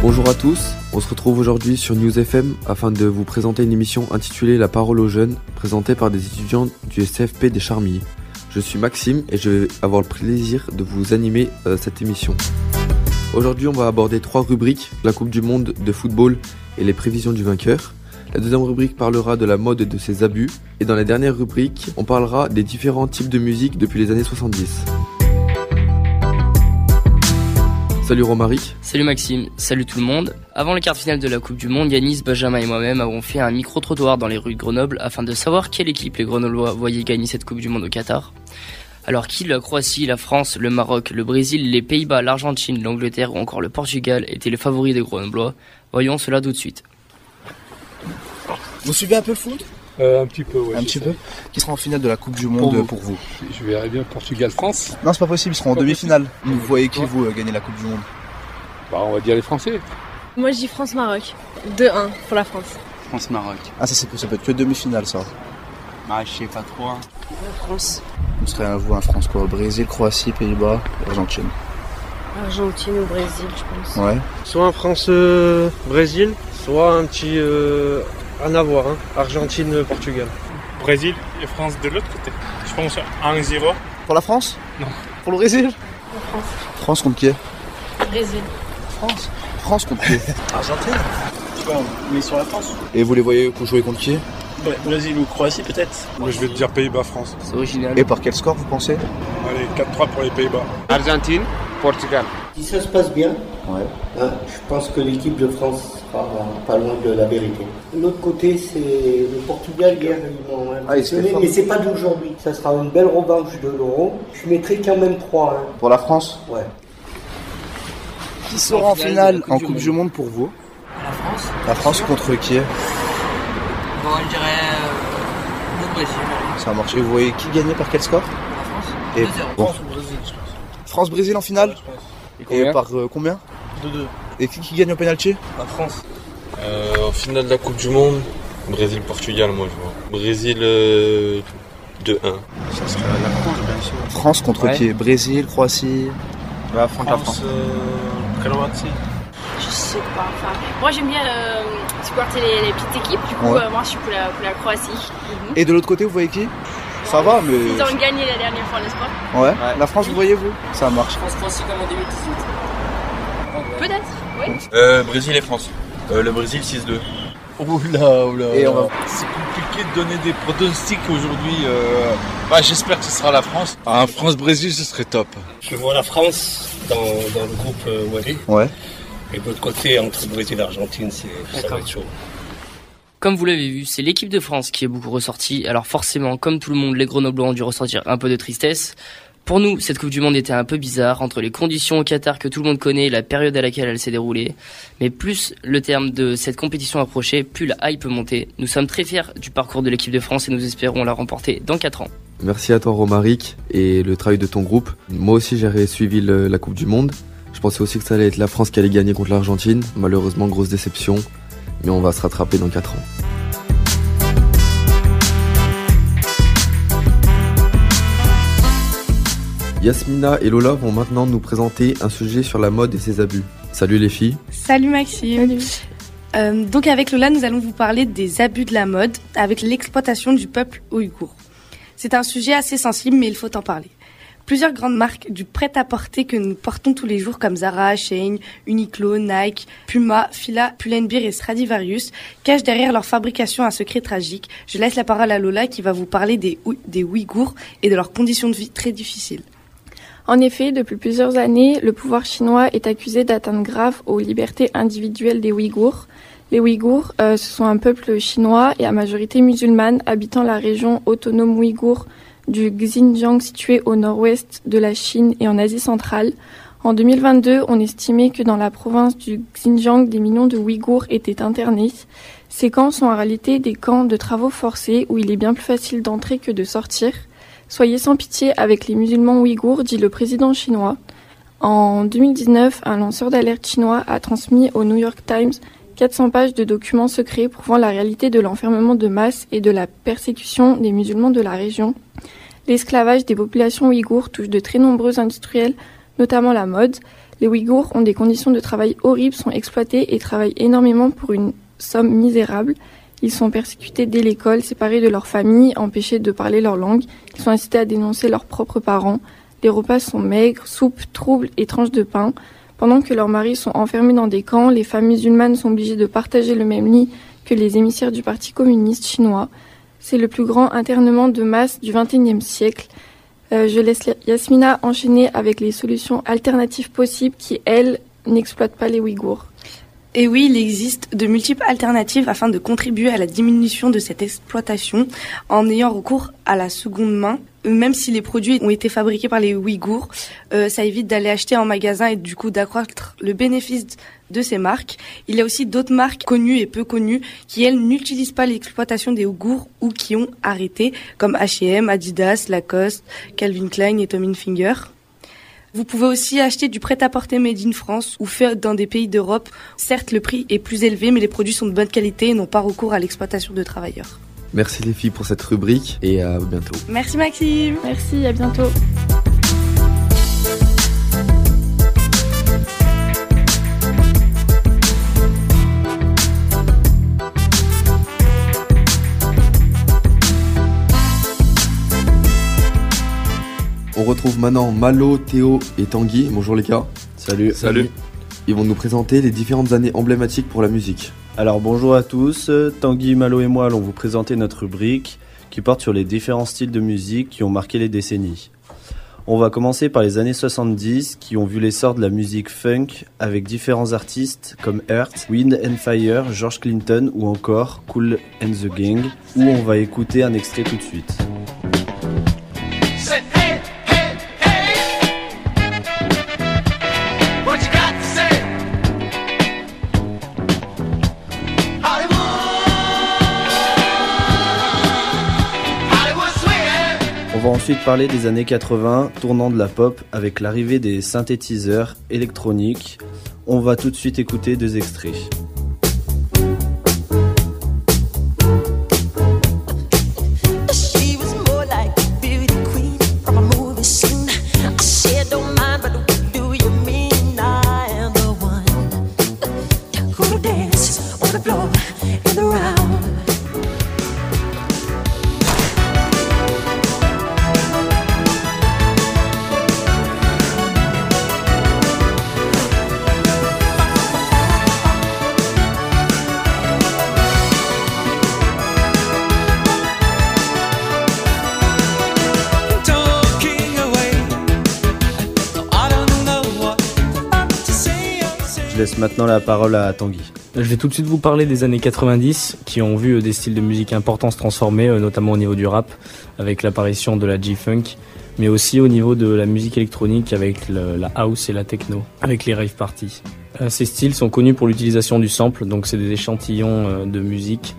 Bonjour à tous, on se retrouve aujourd'hui sur News FM afin de vous présenter une émission intitulée La parole aux jeunes, présentée par des étudiants du CFP des Charmilles. Je suis Maxime et je vais avoir le plaisir de vous animer euh, cette émission. Aujourd'hui, on va aborder trois rubriques la Coupe du Monde de football et les prévisions du vainqueur. La deuxième rubrique parlera de la mode et de ses abus. Et dans la dernière rubrique, on parlera des différents types de musique depuis les années 70. Salut Romaric. Salut Maxime, salut tout le monde. Avant le quart de finale de la Coupe du Monde, Yanis, Benjamin et moi-même avons fait un micro-trottoir dans les rues de Grenoble afin de savoir quelle équipe les Grenoblois voyaient gagner cette Coupe du Monde au Qatar. Alors qui la Croatie, la France, le Maroc, le Brésil, les Pays-Bas, l'Argentine, l'Angleterre ou encore le Portugal étaient les favoris des Grenoblois? Voyons cela tout de suite. Vous suivez un peu le foot? Euh, un petit peu, ouais. Un petit peu Qui sera en finale de la Coupe du Monde vous. pour vous Je verrais bien Portugal-France. Non, c'est pas possible, ils seront en demi-finale. Vous voyez qui vous euh, gagner la Coupe du Monde Bah, on va dire les Français. Moi je dis France-Maroc. 2-1 pour la France. France-Maroc. Ah, ça, c'est- ça peut être que demi-finale, ça. Bah, je sais pas trop. hein. France. Vous serez à vous, un France quoi Brésil, Croatie, Pays-Bas, Argentine. Argentine ou Brésil, je pense. Ouais. Soit un France-Brésil, soit un petit. Euh, rien à voir, hein. Argentine-Portugal. Brésil et France de l'autre côté. Je pense 1-0. Pour la France? Non. Pour le Brésil? France. France contre qui? Brésil. France. France contre qui? Argentine Mais sur la France Et vous les voyez jouer contre qui? Brésil ou Croatie peut-être Moi, je vais te dire Pays-Bas-France. C'est original. Et par quel score vous pensez? Allez, 4-3 pour les Pays-Bas. Argentine, Portugal. Si ça se passe bien, Ouais. hein, je pense que l'équipe de France sera pas loin de la vérité. L'autre côté, c'est le Portugal hier, ils m'ont Ah, mais c'est pas d'aujourd'hui. Ça sera une belle revanche de l'Euro. Je mettrai quand même 3. Hein. Pour la France Ouais. Qui sera en finale en Coupe du Monde pour vous La France La France contre qui? Bon, je dirais euh, le Brésil. Ça a marché. Vous voyez qui gagner par quel score? La France Et 2-0. bon. France-Brésil en finale? Et Et par euh, combien 2-2. Et qui, qui gagne au penalty La France. Euh, en finale de la Coupe du Monde, Brésil-Portugal, moi je vois. Brésil euh, 2-1. Ça serait la France, bien sûr. France contre Ouais. qui Brésil, Croatie La France, la France. Croatie. Je sais pas. Enfin, moi j'aime bien euh, supporter les, les petites équipes. Du coup, Ouais. euh, moi je suis pour la, pour la Croatie. Et de l'autre côté, vous voyez qui Ça va, mais. Ils ont gagné la dernière fois, n'est-ce pas Ouais. La France, vous voyez vous Ça marche. France-Croatie comme en 2018. Peut-être, oui. Euh, Brésil et France. Euh, le Brésil 6-2. Oula, oula. Et on va- C'est compliqué de donner des pronostics aujourd'hui. euh. Bah, j'espère que ce sera la France. Un France-Brésil, ce serait top. Je vois la France dans, dans le groupe euh, Wally. Ouais. Et de l'autre côté, entre Brésil et Argentine, ça D'accord. être chaud. Comme vous l'avez vu, c'est l'équipe de France qui est beaucoup ressortie. Alors forcément, comme tout le monde, les Grenoblois ont dû ressentir un peu de tristesse. Pour nous, cette Coupe du Monde était un peu bizarre entre les conditions au Qatar que tout le monde connaît et la période à laquelle elle s'est déroulée. Mais plus le terme de cette compétition approchait, plus la hype montait. Nous sommes très fiers du parcours de l'équipe de France et nous espérons la remporter dans 4 ans. Merci à toi Romaric et le travail de ton groupe. Moi aussi j'ai suivi la Coupe du Monde. Je pensais aussi que ça allait être la France qui allait gagner contre l'Argentine. Malheureusement, grosse déception. Mais on va se rattraper dans 4 ans. Yasmina et Lola vont maintenant nous présenter un sujet sur la mode et ses abus. Salut les filles. Salut Maxime. Euh, donc avec Lola, nous allons vous parler des abus de la mode avec l'exploitation du peuple ouïghour. C'est un sujet assez sensible, mais il faut en parler. Plusieurs grandes marques du prêt-à-porter que nous portons tous les jours comme Zara, Shein, Uniqlo, Nike, Puma, Fila, Pull&Bear et Stradivarius cachent derrière leur fabrication un secret tragique. Je laisse la parole à Lola qui va vous parler des Ouïghours et de leurs conditions de vie très difficiles. En effet, depuis plusieurs années, le pouvoir chinois est accusé d'atteinte grave aux libertés individuelles des Ouïghours. Les Ouïghours, euh, ce sont un peuple chinois et à majorité musulmane habitant la région autonome ouïghour du Xinjiang située au nord-ouest de la Chine et en Asie centrale. En 2022, on estimait que dans la province du Xinjiang, des millions de Ouïghours étaient internés. Ces camps sont en réalité des camps de travaux forcés où il est bien plus facile d'entrer que de sortir. Soyez sans pitié avec les musulmans ouïghours, dit le président chinois. En 2019, un lanceur d'alerte chinois a transmis au New York Times 400 pages de documents secrets prouvant la réalité de l'enfermement de masse et de la persécution des musulmans de la région. L'esclavage des populations ouïghours touche de très nombreux industriels, notamment la mode. Les Ouïghours ont des conditions de travail horribles, sont exploités et travaillent énormément pour une somme misérable. Ils sont persécutés dès l'école, séparés de leur famille, empêchés de parler leur langue. Ils sont incités à dénoncer leurs propres parents. Les repas sont maigres, soupes, troubles et tranches de pain. Pendant que leurs maris sont enfermés dans des camps, les femmes musulmanes sont obligées de partager le même lit que les émissaires du Parti communiste chinois. C'est le plus grand internement de masse du XXIe siècle. Euh, je laisse Yasmina enchaîner avec les solutions alternatives possibles qui, elles, n'exploitent pas les Ouïghours. Et oui, il existe de multiples alternatives afin de contribuer à la diminution de cette exploitation en ayant recours à la seconde main. Euh, même si les produits ont été fabriqués par les Ouïghours, euh, ça évite d'aller acheter en magasin et du coup d'accroître le bénéfice de ces marques. Il y a aussi d'autres marques connues et peu connues qui, elles, n'utilisent pas l'exploitation des Ouïghours ou qui ont arrêté, comme H&M, Adidas, Lacoste, Calvin Klein et Tommy Finger. Vous pouvez aussi acheter du prêt-à-porter made in France ou fait dans des pays d'Europe. Certes, le prix est plus élevé, mais les produits sont de bonne qualité et n'ont pas recours à l'exploitation de travailleurs. Merci les filles pour cette rubrique et à bientôt. Merci Maxime. Merci, à bientôt. Retrouve maintenant Malo, Théo et Tanguy. Bonjour les gars. Salut. Salut. Ils vont nous présenter les différentes années emblématiques pour la musique. Alors bonjour à tous, Tanguy, Malo et moi allons vous présenter notre rubrique qui porte sur les différents styles de musique qui ont marqué les décennies. On va commencer par les années 70 qui ont vu l'essor de la musique funk avec différents artistes comme Earth, Wind and Fire, George Clinton ou encore Cool and the Gang où on va écouter un extrait tout de suite. Parler des années 80, tournant de la pop avec l'arrivée des synthétiseurs électroniques. On va tout de suite écouter deux extraits. Maintenant la parole à Tanguy. Je vais tout de suite vous parler des années 90 qui ont vu euh, des styles de musique importants se transformer, euh, notamment au niveau du rap avec l'apparition de la G-Funk, mais aussi au niveau de la musique électronique avec la house et la techno, avec les rave parties. Euh, Ces styles sont connus pour l'utilisation du sample, donc c'est des échantillons de musique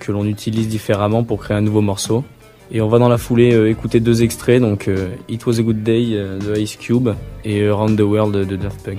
que l'on utilise différemment pour créer un nouveau morceau. Et on va dans la foulée écouter deux extraits, donc It Was a Good Day de Ice Cube et Around the World de Daft Punk.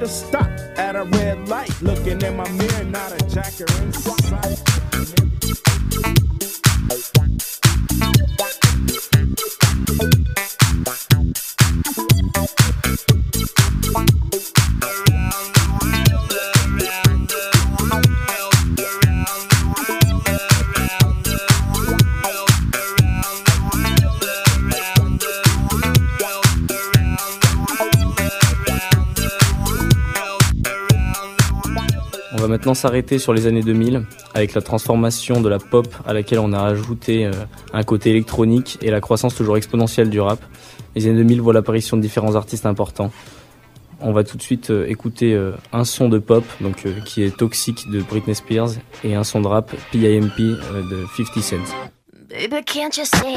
To stop at a red light, looking in my mirror, not a jacker in sight. On va maintenant s'arrêter sur les années 2000 avec la transformation de la pop à laquelle on a ajouté euh, un côté électronique et la croissance toujours exponentielle du rap. Les années 2000 voient l'apparition de différents artistes importants. On va tout de suite euh, écouter euh, un son de pop qui est Toxic de Britney Spears et un son de rap PIMP de 50 Cent. Baby, can't you see?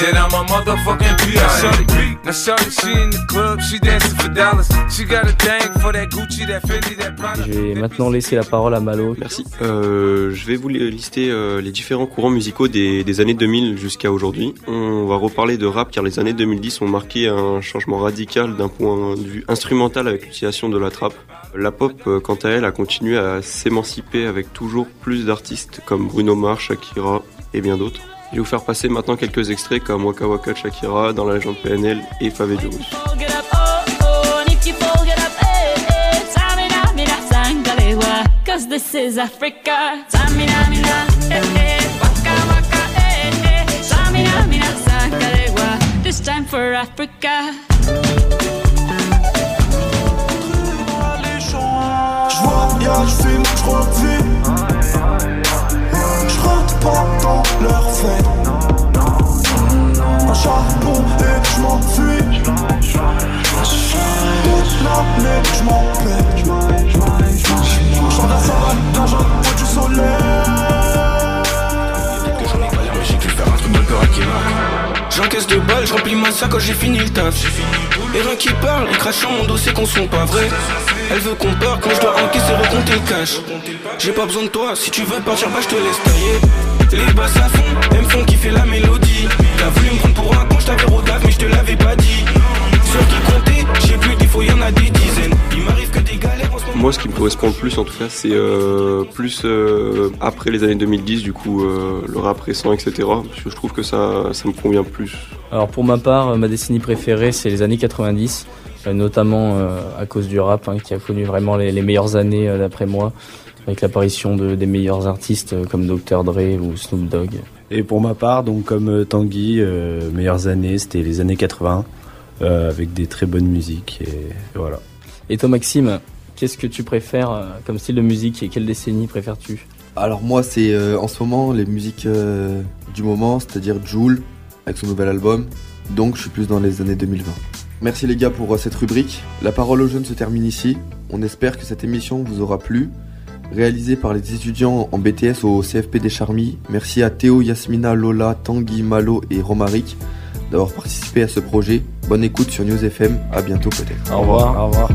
Then I'm a motherfucking B.I.M.B. Now shorty, she in the club, she dancing for dollars. She got a thing for that Gucci, that Fendi, that Prada. Je vais maintenant laisser la parole à Malo. Merci. Euh, je vais vous lister euh, les différents courants musicaux des, des années 2000 jusqu'à aujourd'hui. On va reparler de rap car les années 2010 ont marqué un changement radical d'un point de vue instrumental avec l'utilisation de la trappe. La pop, euh, quant à elle, a continué à s'émanciper avec toujours plus d'artistes comme Bruno Mars, Shakira et bien d'autres. Je vais vous faire passer maintenant quelques extraits comme Waka Waka de Shakira dans la légende PNL et you fall, get sac quand j'ai fini le taf. Et rien qui parle, ils crachent sur mon dos, c'est qu'on sont pas vrais. Elle veut qu'on parte quand je dois encaisser, recompter le cash. J'ai pas besoin de toi, si tu veux partir, bah je te laisse tailler. Les basses à fond, elles me font kiffer la mélodie. T'as voulu me prendre pour un con, je t'avais rodave, mais je te l'avais pas dit. Qui j'ai a des dizaines. Il m'arrive que des galères en ce moment. Moi, ce qui me correspond le plus, en tout cas, c'est euh, plus euh, après les années 2010, du coup, euh, le rap récent, etc. Parce que je trouve que ça, ça me convient plus. Alors pour ma part, ma décennie préférée, c'est les années 90, euh, notamment euh, à cause du rap, hein, qui a connu vraiment les, les meilleures années euh, d'après moi, avec l'apparition de, des meilleurs artistes euh, comme Dr. Dre ou Snoop Dogg. Et pour ma part, donc comme Tanguy, euh, meilleures années, c'était les années 80, euh, avec des très bonnes musiques, et, et voilà. Et toi Maxime, qu'est-ce que tu préfères euh, comme style de musique et quelle décennie préfères-tu? Alors moi c'est euh, en ce moment les musiques euh, du moment, c'est-à-dire Joule avec son nouvel album. Donc je suis plus dans les années 2020. Merci les gars pour euh, cette rubrique. La parole aux jeunes se termine ici. On espère que cette émission vous aura plu. Réalisée par les étudiants en BTS au CFP des Charmilles. Merci à Théo, Yasmina, Lola, Tanguy, Malo et Romaric d'avoir participé à ce projet. Bonne écoute sur News FM. À bientôt peut-être. Au revoir. Au revoir.